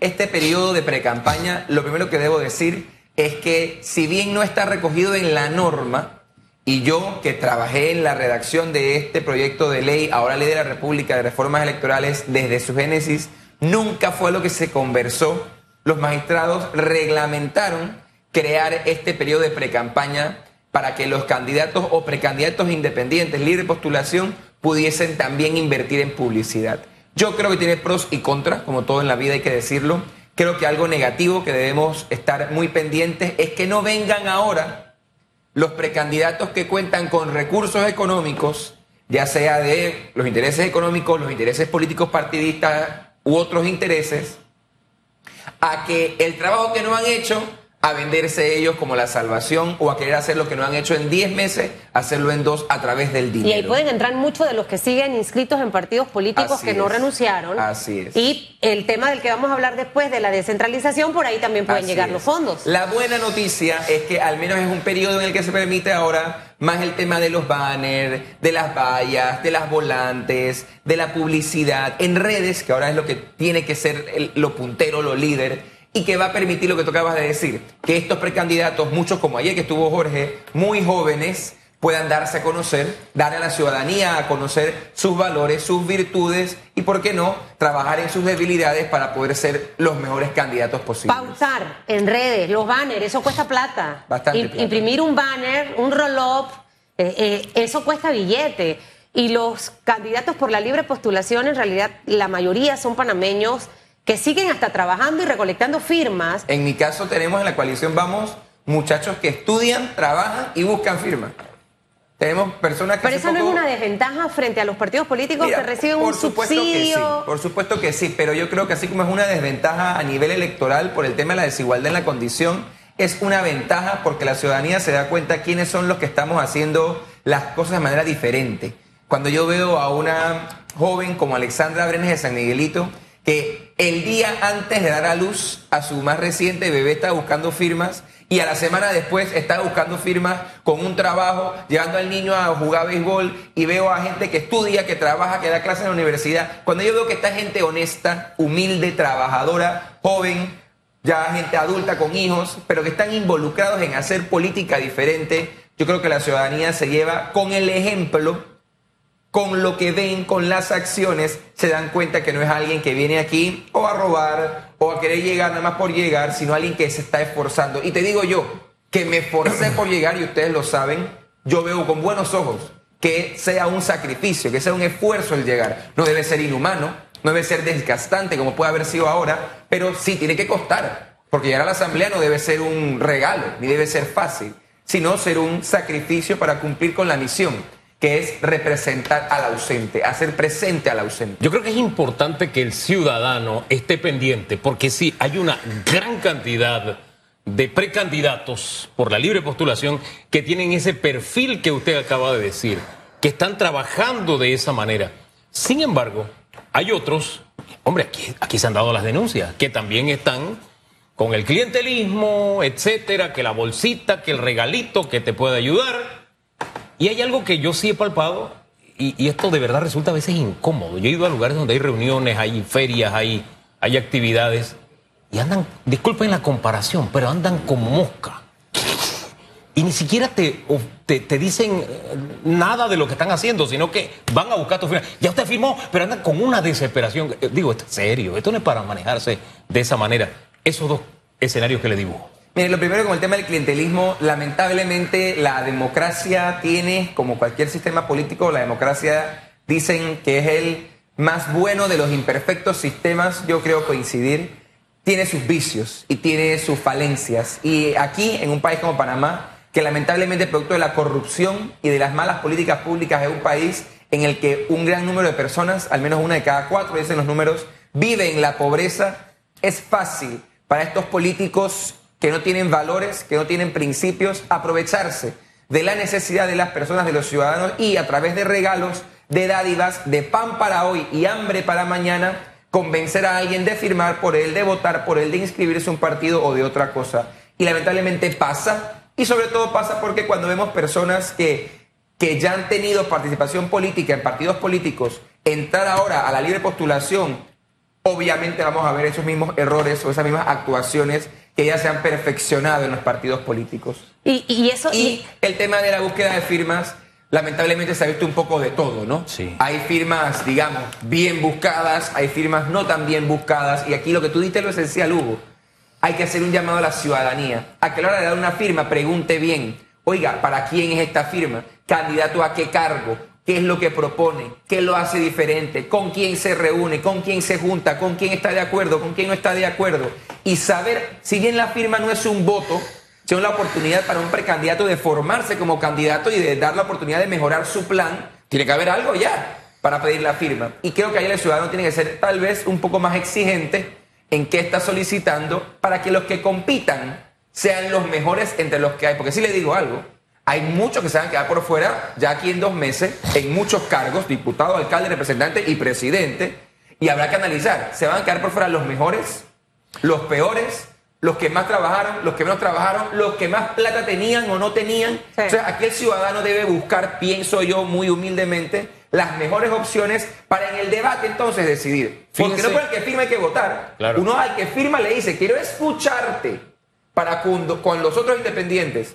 este periodo de precampaña, lo primero que debo decir es que si bien no está recogido en la norma, y yo que trabajé en la redacción de este proyecto de ley, ahora ley de la República de Reformas Electorales, desde su génesis, nunca fue lo que se conversó. Los magistrados reglamentaron crear este periodo de precampaña para que los candidatos o precandidatos independientes, libre postulación, pudiesen también invertir en publicidad. Yo creo que tiene pros y contras, como todo en la vida hay que decirlo. Creo que algo negativo que debemos estar muy pendientes es que no vengan ahora los precandidatos que cuentan con recursos económicos, ya sea de los intereses económicos, los intereses políticos partidistas u otros intereses, a que el trabajo que no han hecho a venderse ellos como la salvación o a querer hacer lo que no han hecho en 10 meses, hacerlo en dos a través del dinero. Y ahí pueden entrar muchos de los que siguen inscritos en partidos políticos que no renunciaron. Así es. Y el tema del que vamos a hablar después de la descentralización, por ahí también pueden llegar los fondos. La buena noticia es que al menos es un periodo en el que se permite ahora más el tema de los banners, de las vallas, de las volantes, de la publicidad en redes, que ahora es lo que tiene que ser lo puntero, lo líder y que va a permitir lo que tú acabas de decir, que estos precandidatos, muchos como ayer que estuvo Jorge, muy jóvenes, puedan darse a conocer, dar a la ciudadanía a conocer sus valores, sus virtudes y, ¿por qué no?, trabajar en sus debilidades para poder ser los mejores candidatos posibles. Pausar en redes, los banners, eso cuesta plata. Bastante plata. Imprimir un banner, un roll-up, eh, eh, eso cuesta billete. Y los candidatos por la libre postulación, en realidad, la mayoría son panameños que siguen hasta trabajando y recolectando firmas. En mi caso tenemos en la coalición Vamos muchachos que estudian, trabajan y buscan firmas. Tenemos personas que... Pero esa no es una desventaja frente a los partidos políticos que reciben un subsidio. por supuesto que sí, pero yo creo que así como es una desventaja a nivel electoral por el tema de la desigualdad en la condición, es una ventaja porque la ciudadanía se da cuenta quiénes son los que estamos haciendo las cosas de manera diferente. Cuando yo veo a una joven como Alexandra Brenes de San Miguelito, que el día antes de dar a luz a su más reciente bebé estaba buscando firmas y a la semana después estaba buscando firmas con un trabajo, llevando al niño a jugar béisbol y veo a gente que estudia, que trabaja, que da clases en la universidad. Cuando yo veo que esta gente honesta, humilde, trabajadora, joven, ya gente adulta con hijos, pero que están involucrados en hacer política diferente, yo creo que la ciudadanía se lleva con el ejemplo con lo que ven, con las acciones, se dan cuenta que no es alguien que viene aquí o a robar o a querer llegar nada más por llegar, sino alguien que se está esforzando. Y te digo yo, que me esforcé por llegar y ustedes lo saben, yo veo con buenos ojos que sea un sacrificio, que sea un esfuerzo el llegar. No debe ser inhumano, no debe ser desgastante como puede haber sido ahora, pero sí tiene que costar, porque llegar a la asamblea no debe ser un regalo, ni debe ser fácil, sino ser un sacrificio para cumplir con la misión que es representar al ausente, hacer presente al ausente. Yo creo que es importante que el ciudadano esté pendiente, porque sí, hay una gran cantidad de precandidatos por la libre postulación que tienen ese perfil que usted acaba de decir, que están trabajando de esa manera. Sin embargo, hay otros, hombre, aquí, aquí se han dado las denuncias, que también están con el clientelismo, etcétera, que la bolsita, que el regalito que te puede ayudar y hay algo que yo sí he palpado, y, esto de verdad resulta a veces incómodo. Yo he ido a lugares donde hay reuniones, hay ferias, hay, hay actividades, y andan, disculpen la comparación, pero andan como mosca. Y ni siquiera te, te, dicen eh, nada de lo que están haciendo, sino que van a buscar tu firma. Ya usted firmó, pero andan con una desesperación. Eh, digo, esto es serio, esto no es para manejarse de esa manera. Esos dos escenarios que le dibujo. Lo primero con el tema del clientelismo, lamentablemente la democracia tiene, como cualquier sistema político, la democracia dicen que es el más bueno de los imperfectos sistemas, yo creo coincidir, tiene sus vicios y tiene sus falencias. Y aquí, en un país como Panamá, que lamentablemente producto de la corrupción y de las malas políticas públicas es un país en el que un gran número de personas, al menos una de cada cuatro, dicen los números, vive en la pobreza, es fácil para estos políticos que no tienen valores, que no tienen principios, aprovecharse de la necesidad de las personas, de los ciudadanos y a través de regalos, de dádivas, de pan para hoy y hambre para mañana, convencer a alguien de firmar por él, de votar por él, de inscribirse a un partido o de otra cosa. Y lamentablemente pasa, y sobre todo pasa porque cuando vemos personas que, que ya han tenido participación política en partidos políticos, entrar ahora a la libre postulación obviamente vamos a ver esos mismos errores o esas mismas actuaciones que ya se han perfeccionado en los partidos políticos. Y, y eso... Y el tema de la búsqueda de firmas, lamentablemente se ha visto un poco de todo, ¿no? Sí. Hay firmas, digamos, bien buscadas, hay firmas no tan bien buscadas, y aquí lo que tú diste es lo esencial, Hugo. Hay que hacer un llamado a la ciudadanía, a que a la hora de dar una firma pregunte bien, oiga, ¿para quién es esta firma? ¿Candidato a qué cargo? ¿Qué es lo que propone? ¿Qué lo hace diferente? ¿Con quién se reúne? ¿Con quién se junta? ¿Con quién está de acuerdo? ¿Con quién no está de acuerdo? Y saber, si bien la firma no es un voto, sino la oportunidad para un precandidato de formarse como candidato y de dar la oportunidad de mejorar su plan, tiene que haber algo ya para pedir la firma. Y creo que ahí el ciudadano tiene que ser tal vez un poco más exigente en qué está solicitando para que los que compitan sean los mejores entre los que hay. Porque si le digo algo, hay muchos que se van a quedar por fuera ya aquí en dos meses, en muchos cargos, diputado, alcalde, representante y presidente, y habrá que analizar, ¿se van a quedar por fuera los mejores, los peores, los que más trabajaron, los que menos trabajaron, los que más plata tenían o no tenían? Sí. O sea, aquí el ciudadano debe buscar, pienso yo muy humildemente, las mejores opciones para en el debate entonces decidir. Porque no por el que firma hay que votar. Claro. Uno al que firma le dice, quiero escucharte para cuando, con los otros independientes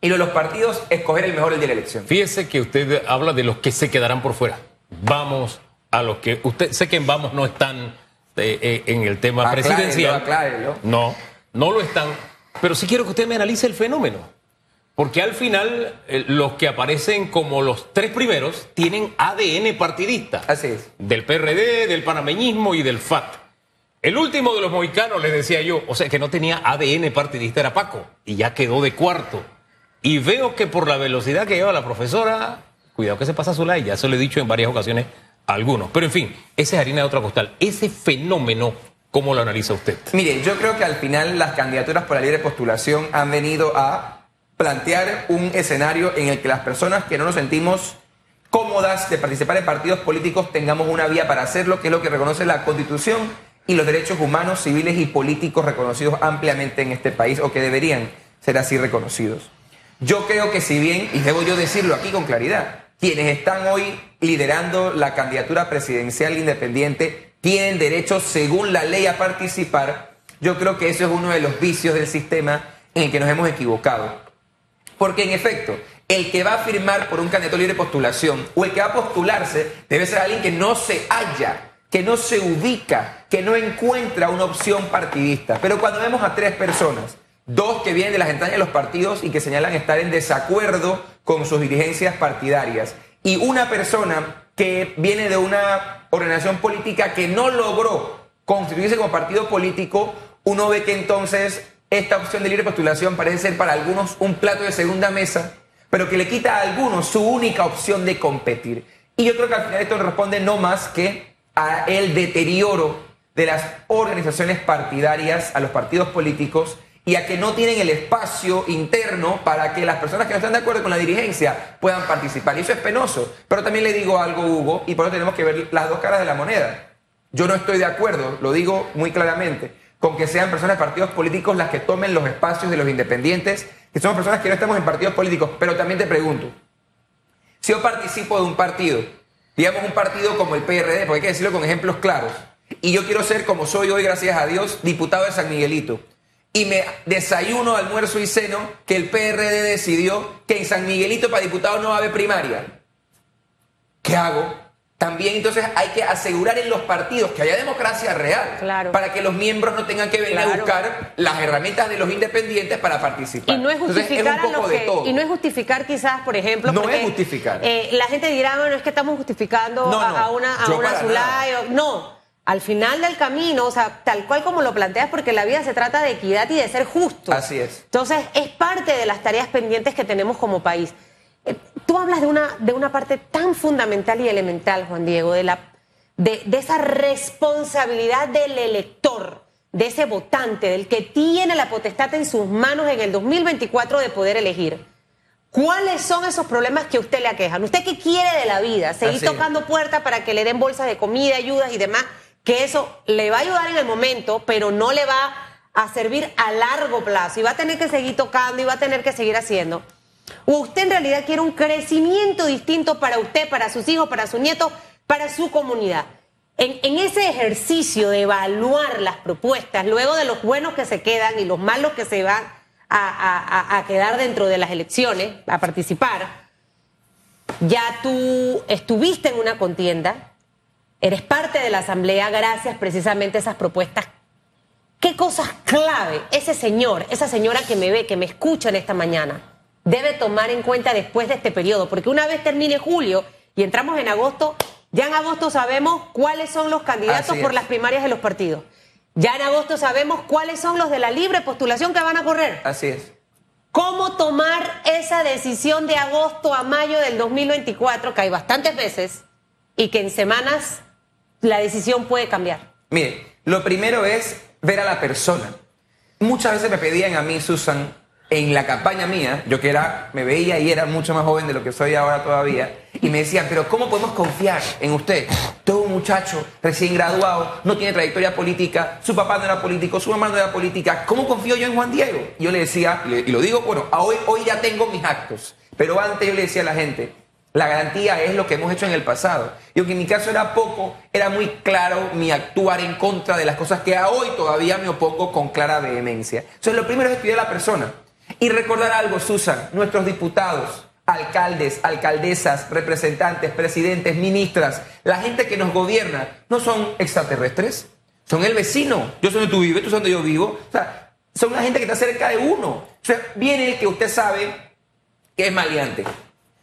y los, los partidos escoger el mejor el día de la elección. Fíjese que usted habla de los que se quedarán por fuera. Vamos a los que. Usted sé que en Vamos no están eh, eh, en el tema presidencial. No, no lo están. Pero sí quiero que usted me analice el fenómeno. Porque al final, eh, los que aparecen como los tres primeros tienen ADN partidista. Así es. Del PRD, del panameñismo y del FAT. El último de los mohicanos, les decía yo, o sea, que no tenía ADN partidista era Paco, y ya quedó de cuarto. Y veo que por la velocidad que lleva la profesora, cuidado que se pasa sola, y ya se lo he dicho en varias ocasiones a algunos. Pero en fin, esa es harina de otra costal. Ese fenómeno, ¿cómo lo analiza usted? Mire, yo creo que al final las candidaturas por la libre postulación han venido a plantear un escenario en el que las personas que no nos sentimos cómodas de participar en partidos políticos tengamos una vía para hacerlo, que es lo que reconoce la Constitución y los derechos humanos, civiles y políticos reconocidos ampliamente en este país o que deberían ser así reconocidos. Yo creo que si bien, y debo yo decirlo aquí con claridad, quienes están hoy liderando la candidatura presidencial independiente tienen derecho según la ley a participar, yo creo que eso es uno de los vicios del sistema en el que nos hemos equivocado. Porque en efecto, el que va a firmar por un candidato libre de postulación o el que va a postularse debe ser alguien que no se halla, que no se ubica, que no encuentra una opción partidista. Pero cuando vemos a tres personas, dos que vienen de las entrañas de los partidos y que señalan estar en desacuerdo con sus dirigencias partidarias, y una persona que viene de una organización política que no logró constituirse como partido político, uno ve que entonces esta opción de libre postulación parece ser para algunos un plato de segunda mesa, pero que le quita a algunos su única opción de competir. Y yo creo que al final esto responde no más que a el deterioro de las organizaciones partidarias, a los partidos políticos, y a que no tienen el espacio interno para que las personas que no están de acuerdo con la dirigencia puedan participar. Y eso es penoso. Pero también le digo algo, Hugo, y por eso tenemos que ver las dos caras de la moneda. Yo no estoy de acuerdo, lo digo muy claramente, con que sean personas de partidos políticos las que tomen los espacios de los independientes, que somos personas que no estamos en partidos políticos. Pero también te pregunto, si yo participo de un partido, digamos un partido como el PRD, porque hay que decirlo con ejemplos claros, y yo quiero ser, como soy hoy, gracias a Dios, diputado de San Miguelito, y me desayuno, almuerzo y ceno que el PRD decidió que en San Miguelito para diputado no va a haber primaria. ¿Qué hago? También entonces hay que asegurar en los partidos que haya democracia real Claro. para que los miembros no tengan que venir a buscar las herramientas de los independientes para participar. Y no es Entonces, justificar un a poco de todo. y no es justificar quizás, por ejemplo, No porque, es justificar. eh, la gente dirá, bueno, es que estamos justificando No, a, no, a una, a una Zulay o- No, al final del camino, o sea, tal cual como lo planteas, porque la vida se trata de equidad y de ser justo. Así es. Entonces, es parte de las tareas pendientes que tenemos como país. Eh, Tú hablas de una, de una parte tan fundamental y elemental, Juan Diego, de, la, de, de esa responsabilidad del elector, de ese votante, del que tiene la potestad en sus manos en el 2024 de poder elegir. ¿Cuáles son esos problemas que usted le aquejan? ¿Usted qué quiere de la vida? ¿Seguir Así tocando puertas para que le den bolsas de comida, ayudas y demás? Que eso le va a ayudar en el momento, pero no le va a servir a largo plazo. Y va a tener que seguir tocando y va a tener que seguir haciendo. ¿O usted en realidad quiere un crecimiento distinto para usted, para sus hijos, para sus nietos, para su comunidad? en, en ese ejercicio de evaluar las propuestas, luego de los buenos que se quedan y los malos que se van a, a- a- quedar dentro de las elecciones, a participar, ya tú estuviste en una contienda, eres parte de la Asamblea gracias precisamente a esas propuestas. ¿Qué cosas clave ese señor, esa señora que me ve, que me escucha en esta mañana, debe tomar en cuenta después de este periodo? Porque una vez termine julio y entramos en agosto, ya en agosto sabemos cuáles son los candidatos por las primarias de los partidos. Ya en agosto sabemos cuáles son los de la libre postulación que van a correr. Así es. ¿Cómo tomar esa decisión de agosto a mayo del 2024, que hay bastantes veces, y que en semanas la decisión puede cambiar? Mire, lo primero es ver a la persona. Muchas veces me pedían a mí, Susan, en la campaña mía, yo que era, me veía y era mucho más joven de lo que soy ahora todavía, y me decían, pero ¿cómo podemos confiar en usted? Todo un muchacho recién graduado, no tiene trayectoria política, su papá no era político, su mamá no era política, ¿cómo confío yo en Juan Diego? Yo le decía, y lo digo, bueno, hoy, hoy ya tengo mis actos, pero antes yo le decía a la gente, la garantía es lo que hemos hecho en el pasado. Y aunque en mi caso era poco, era muy claro mi actuar en contra de las cosas que a hoy todavía me opongo con clara vehemencia. Entonces, lo primero es estudiar a la persona. Y recordar algo, Susan, nuestros diputados, alcaldes, alcaldesas, representantes, presidentes, ministras, la gente que nos gobierna, no son extraterrestres, son el vecino. Yo soy donde tú vives, tú sabes donde yo vivo. O sea, son la gente que está cerca de uno. O sea, viene el que usted sabe que es maleante,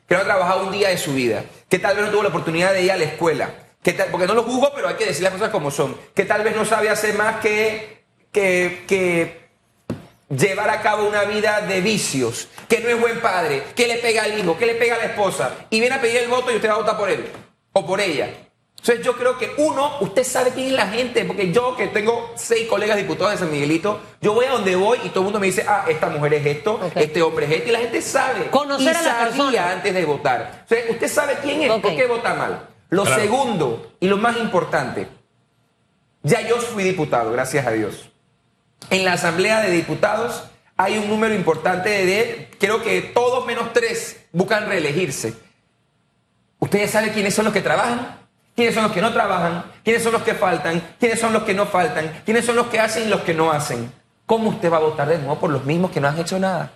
que no ha trabajado un día de su vida, que tal vez no tuvo la oportunidad de ir a la escuela, que tal- porque no lo juzgo, pero hay que decir las cosas como son, que tal vez no sabe hacer más que, que, que llevar a cabo una vida de vicios, que no es buen padre, que le pega al hijo, que le pega a la esposa, y viene a pedir el voto y usted va a votar por él o por ella. Entonces yo creo que uno, usted sabe quién es la gente, porque yo que tengo seis colegas diputados de San Miguelito, yo voy a donde voy y todo el mundo me dice, ah, esta mujer es esto, este hombre es esto, y la gente sabe. Conocer y a la sabía persona. antes de votar. O sea, usted sabe quién es, Ok. por qué vota mal. Lo Claro. segundo y lo más importante, ya yo fui diputado, gracias a Dios. En la Asamblea de Diputados hay un número importante de, creo que todos menos tres buscan reelegirse. ¿Ustedes saben quiénes son los que trabajan? ¿Quiénes son los que no trabajan? ¿Quiénes son los que faltan? ¿Quiénes son los que no faltan? ¿Quiénes son los que hacen y los que no hacen? ¿Cómo usted va a votar de nuevo por los mismos que no han hecho nada?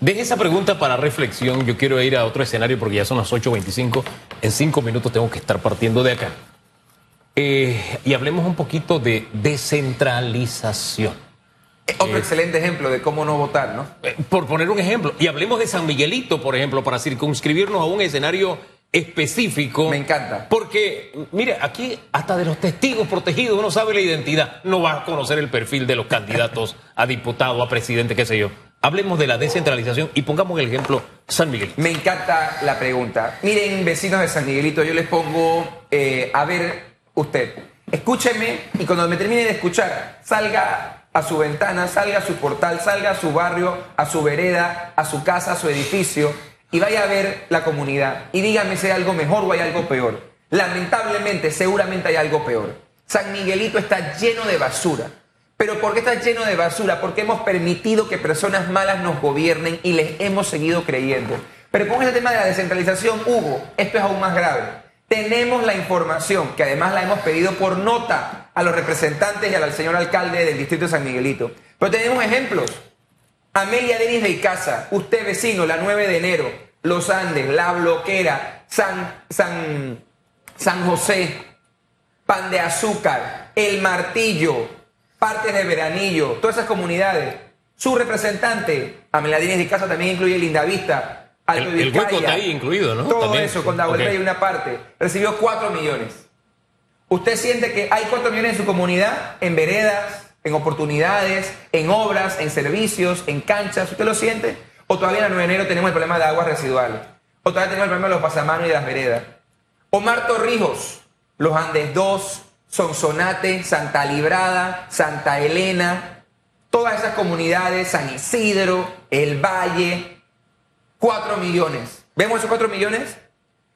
Deje esa pregunta para reflexión. Yo quiero ir a otro escenario porque ya son las 8.25. En cinco minutos tengo que estar partiendo de acá. Eh, y hablemos un poquito de descentralización. Eh, Otro excelente ejemplo de cómo no votar, ¿no? Eh, Por poner un ejemplo, y hablemos de San Miguelito, por ejemplo, para circunscribirnos a un escenario específico. Me encanta. Porque, mire, aquí hasta de los testigos protegidos uno sabe la identidad, no va a conocer el perfil de los candidatos a diputado, a presidente, qué sé yo. Hablemos de la descentralización y pongamos el ejemplo San Miguelito. Me encanta la pregunta. Miren, vecinos de San Miguelito, yo les pongo, eh, a ver, usted, escúcheme y cuando me termine de escuchar, salga a su ventana, salga a su portal, salga a su barrio, a su vereda, a su casa, a su edificio y vaya a ver la comunidad y dígame si hay algo mejor o hay algo peor. Lamentablemente, seguramente hay algo peor. San Miguelito está lleno de basura. ¿Pero por qué está lleno de basura? Porque hemos permitido que personas malas nos gobiernen y les hemos seguido creyendo. Pero con ese tema de la descentralización, Hugo, esto es aún más grave. Tenemos la información, que además la hemos pedido por nota a los representantes y al señor alcalde del distrito de San Miguelito. Pero tenemos ejemplos. Amelia Denis de Icaza, usted vecino, la 9 de enero, Los Andes, La Bloquera, San, San, San José, Pan de Azúcar, El Martillo, partes de Veranillo, todas esas comunidades. Su representante, Amelia Denis de Icaza, también incluye Lindavista, Alto El- el hueco está ahí incluido, ¿no? Todo También. eso, con Dago Ok. Rey una parte. Recibió 4 millones. ¿Usted siente que hay 4 millones en su comunidad? En veredas, en oportunidades, en obras, en servicios, en canchas. ¿Usted lo siente? ¿O todavía en el 9 de enero tenemos el problema de aguas residuales? ¿O todavía tenemos el problema de los pasamanos y las veredas? Omar Torrijos, Los Andes 2, Sonsonate, Santa Librada, Santa Elena, todas esas comunidades, San Isidro, El Valle, 4 millones. ¿Vemos esos 4 millones?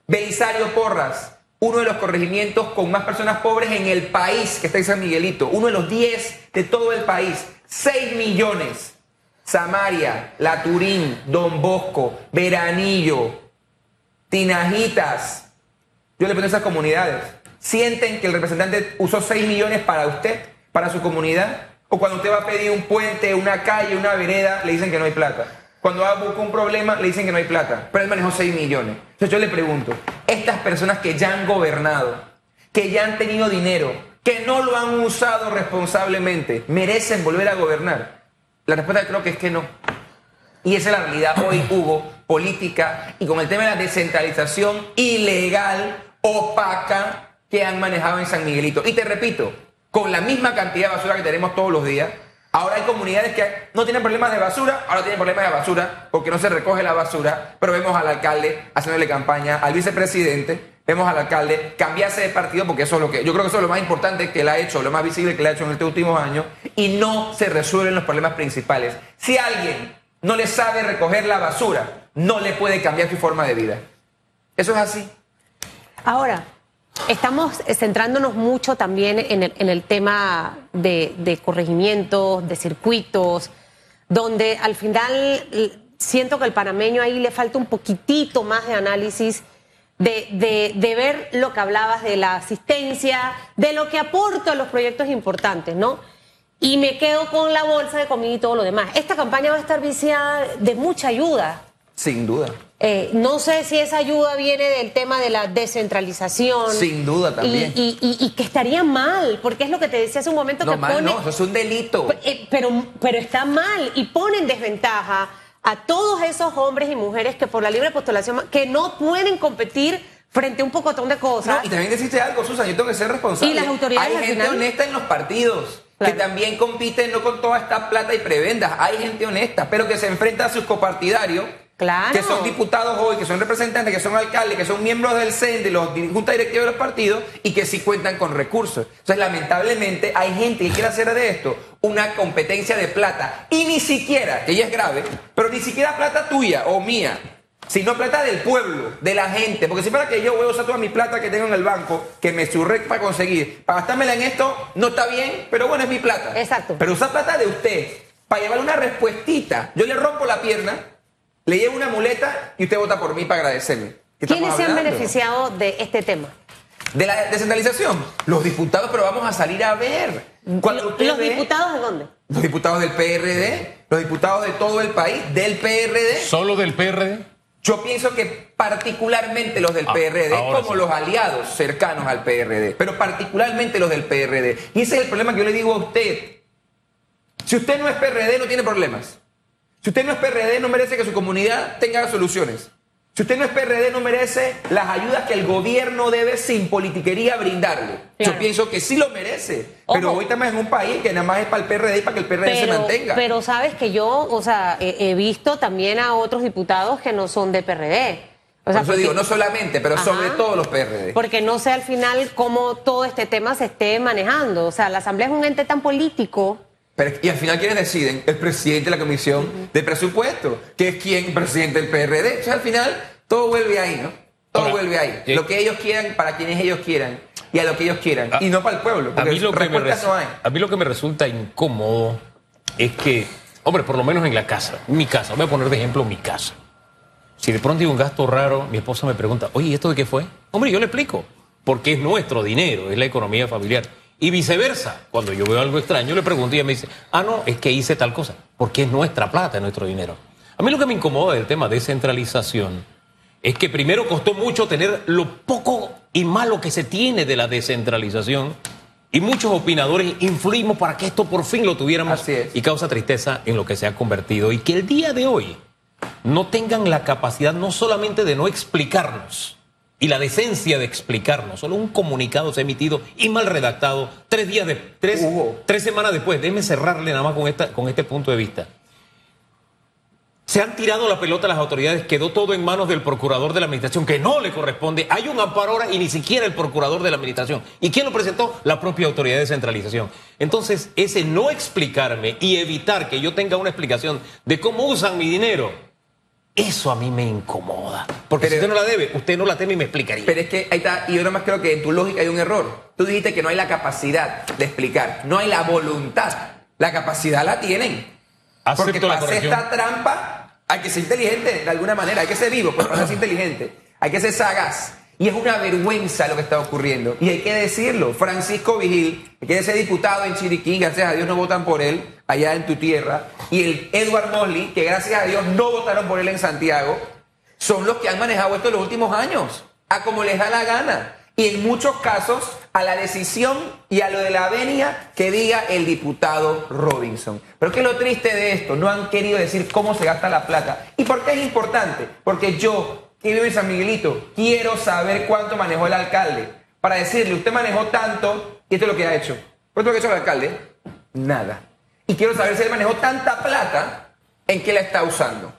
Belisario Porras, uno de los corregimientos con más personas pobres en el país, que está en San Miguelito, uno de los 10 de todo el país, 6 millones. Samaria, La Turín, Don Bosco, Veranillo, Tinajitas. Yo le pongo esas comunidades. sienten que el representante usó 6 millones para usted, para su comunidad, o cuando usted va a pedir un puente, una calle, una vereda, le dicen que no hay plata. Cuando va a buscar un problema, le dicen que no hay plata, pero él manejó 6 millones. Entonces yo le pregunto, estas personas que ya han gobernado, que ya han tenido dinero, que no lo han usado responsablemente, ¿merecen volver a gobernar? La respuesta creo que es que no. Y esa es la realidad hoy, Hugo, política y con el tema de la descentralización ilegal, opaca, que han manejado en San Miguelito. Y te repito, con la misma cantidad de basura que tenemos todos los días, ahora hay comunidades que no tienen problemas de basura, ahora tienen problemas de basura porque no se recoge la basura, pero vemos al alcalde haciéndole campaña, al vicepresidente, vemos al alcalde cambiarse de partido porque eso es lo que yo creo que eso es lo más importante que él ha hecho, lo más visible que él ha hecho en estos últimos años y no se resuelven los problemas principales. Si alguien no le sabe recoger la basura, no le puede cambiar su forma de vida. Eso es así. Ahora, estamos centrándonos mucho también en el, tema de, de, corregimientos, de circuitos, donde al final siento que el panameño ahí le falta un poquitito más de análisis. De, de, de, ver lo que hablabas de la asistencia, de lo que aporta a los proyectos importantes, ¿no? y me quedo con la bolsa de comida y todo lo demás. Esta campaña va a estar viciada de mucha ayuda. Sin duda. Eh, no sé si esa ayuda viene del tema de la descentralización. Sin duda también. Y, que estaría mal, porque es lo que te decía hace un momento no, que mal, No, eso es un delito. Eh, pero, pero está mal y pone en desventaja a todos esos hombres y mujeres que por la libre postulación, que no pueden competir frente a un pocotón de cosas. No, y también deciste algo, Susan, yo tengo que ser responsable. Y las autoridades Hay gente honesta en los partidos que también compiten no con toda esta plata y prebendas. Hay gente honesta, pero que se enfrenta a sus copartidarios. Que son diputados hoy, que son representantes, que son alcaldes, que son miembros del CEN, de los junta directiva de los partidos y que sí cuentan con recursos. Entonces, lamentablemente, hay gente que quiere hacer de esto una competencia de plata. Y ni siquiera, que ya es grave, pero ni siquiera plata tuya o mía, sino plata del pueblo, de la gente. Porque si para que yo voy a usar toda mi plata que tengo en el banco, que me surre para conseguir, para gastármela en esto, no está bien, pero bueno, es mi plata. Exacto. Pero usar plata de usted, para llevar una respuestita. Yo le rompo la pierna, le llevo una muleta y usted vota por mí para agradecerme. ¿Quiénes se han beneficiado de este tema? De la descentralización. Los diputados, pero vamos a salir a ver. ¿Los diputados de dónde? Los diputados del PRD, los diputados de todo el país, del PRD. ¿Solo del PRD? Yo pienso que particularmente los del ah, PRD, como los aliados cercanos al PRD, pero particularmente los del PRD. Y ese es el problema que yo le digo a usted. Si usted no es PRD, no tiene problemas. Si usted no es PRD, no merece que su comunidad tenga soluciones. Si usted no es PRD, no merece las ayudas que el gobierno debe sin politiquería brindarle. Yo pienso que sí lo merece. Pero hoy estamos en un país que nada más es para el PRD y para que el PRD se mantenga. Pero sabes que yo, o sea, he, visto también a otros diputados que no son de PRD. O sea, Por eso digo, no solamente, pero sobre todo los PRD. Porque no sé al final cómo todo este tema se esté manejando. O sea, la Asamblea es un ente tan político. Y al final, ¿quiénes deciden? El presidente de la Comisión de Presupuesto, que es quien presidente del PRD. O sea, al final, todo vuelve ahí, ¿no? Todo vuelve ahí. Eh, lo que ellos quieran, para quienes ellos quieran y a lo que ellos quieran. Ah, y no para el pueblo. A mí, lo que me a mí lo que me resulta incómodo es que, hombre, por lo menos en la casa, mi casa, voy a poner de ejemplo mi casa. Si de pronto hay un gasto raro, mi esposa me pregunta, oye, ¿y esto de qué fue? Hombre, yo le explico, porque es nuestro dinero, es la economía familiar. Y viceversa, cuando yo veo algo extraño, le pregunto y ella me dice, ah, no, es que hice tal cosa, porque es nuestra plata, es nuestro dinero. A mí lo que me incomoda del tema de descentralización es que primero costó mucho tener lo poco y malo que se tiene de la descentralización y muchos opinadores influimos para que esto por fin lo tuviéramos y causa tristeza en lo que se ha convertido y que el día de hoy no tengan la capacidad no solamente de no explicarnos y la decencia de explicarnos, solo un comunicado se ha emitido y mal redactado tres días de tres, tres semanas después. Déjeme cerrarle nada más con esta con este punto de vista. Se han tirado la pelota a las autoridades, quedó todo en manos del procurador de la administración, que no le corresponde. Hay un amparo ahora y ni siquiera el procurador de la administración. ¿Y quién lo presentó? La propia autoridad de centralización. Entonces, ese no explicarme y evitar que yo tenga una explicación de cómo usan mi dinero, eso a mí me incomoda. Porque si usted no la debe, usted no la teme y me explicaría. Pero es que ahí está, y yo nada más creo que en tu lógica hay un error. Tú dijiste que no hay la capacidad de explicar, no hay la voluntad. La capacidad la tienen. Porque para hacer esta trampa hay que ser inteligente de alguna manera, hay que ser vivo para ser inteligente, hay que ser sagaz. Y es una vergüenza lo que está ocurriendo. Y hay que decirlo. Francisco Vigil, que quiere ser diputado en Chiriquí, gracias a Dios no votan por él allá en tu tierra. Y el Edward Mosley, que gracias a Dios no votaron por él en Santiago, son los que han manejado esto en los últimos años, a como les da la gana. Y en muchos casos a la decisión y a lo de la venia que diga el diputado Robinson. Pero ¿qué es lo triste de esto? No han querido decir cómo se gasta la plata. ¿Y por qué es importante? Porque yo que vive en San Miguelito, quiero saber cuánto manejó el alcalde. Para decirle, usted manejó tanto y esto es lo que ha hecho. ¿Cuánto lo que ha hecho el alcalde? Nada. Y quiero saber si él manejó tanta plata, ¿en qué la está usando?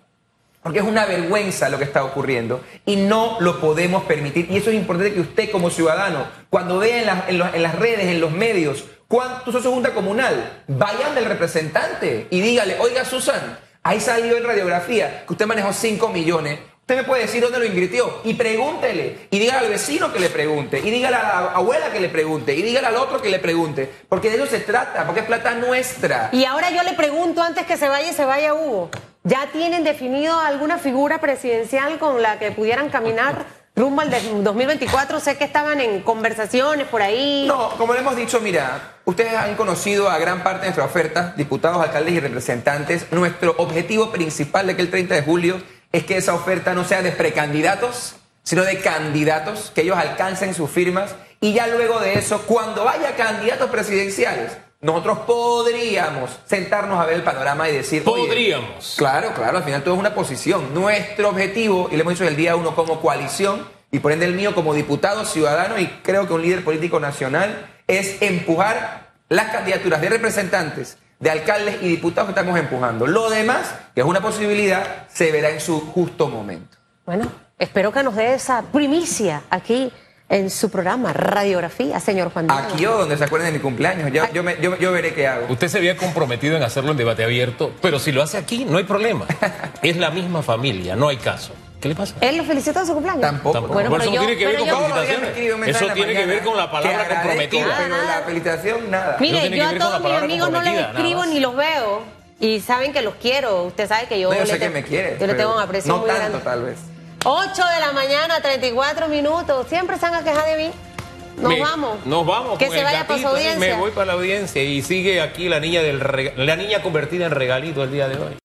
Porque es una vergüenza lo que está ocurriendo y no lo podemos permitir. Y eso es importante que usted como ciudadano, cuando vea en, las redes, en los medios, cuánto sos junta comunal, vayan del representante y dígale, oiga Susan, ahí salió en radiografía que usted manejó 5 millones. Usted me puede decir dónde lo invirtió y pregúntele. Y dígale al vecino que le pregunte. Y dígale a la abuela que le pregunte. Y dígale al otro que le pregunte. Porque de eso se trata, porque es plata nuestra. Y ahora yo le pregunto antes que se vaya y se vaya Hugo. ¿Ya tienen definido alguna figura presidencial con la que pudieran caminar rumbo al 2024? Sé que estaban en conversaciones por ahí. No, como le hemos dicho, mira, ustedes han conocido a gran parte de nuestra oferta, diputados, alcaldes y representantes. Nuestro objetivo principal de que el 30 de julio es que esa oferta no sea de precandidatos, sino de candidatos, que ellos alcancen sus firmas y ya luego de eso, cuando haya candidatos presidenciales, nosotros podríamos sentarnos a ver el panorama y decir... Podríamos. Claro, claro, al final todo es una posición. Nuestro objetivo, y le hemos dicho el día uno como coalición, y por ende el mío como diputado ciudadano y creo que un líder político nacional, es empujar las candidaturas de representantes de alcaldes y diputados que estamos empujando. Lo demás, que es una posibilidad, se verá en su justo momento. Bueno, espero que nos dé esa primicia aquí en su programa Radiografía, señor Juan Diego. Aquí yo, donde se acuerden de mi cumpleaños, yo, yo, yo, veré qué hago. Usted se había comprometido en hacerlo en debate abierto, pero si lo hace aquí, no hay problema. es la misma familia, no hay caso. ¿Qué le pasa? Él lo felicitó en su cumpleaños. Tampoco. Bueno, eso no tiene que ver con felicitaciones. Eso tiene que ver con la palabra comprometida. Pero la felicitación, nada. Mire, yo a todos mis amigos no les escribo ni los veo. Y saben que los quiero. Usted sabe que yo, no, yo sé que me quiere. Yo le tengo un aprecio no muy tanto, grande. tal vez. 8 de la mañana, 34 minutos. Siempre se van a quejar de mí. Nos Me- vamos. Nos vamos. Que se vaya para su audiencia. Me voy para la audiencia y sigue aquí la niña del la niña convertida en regalito el día de hoy.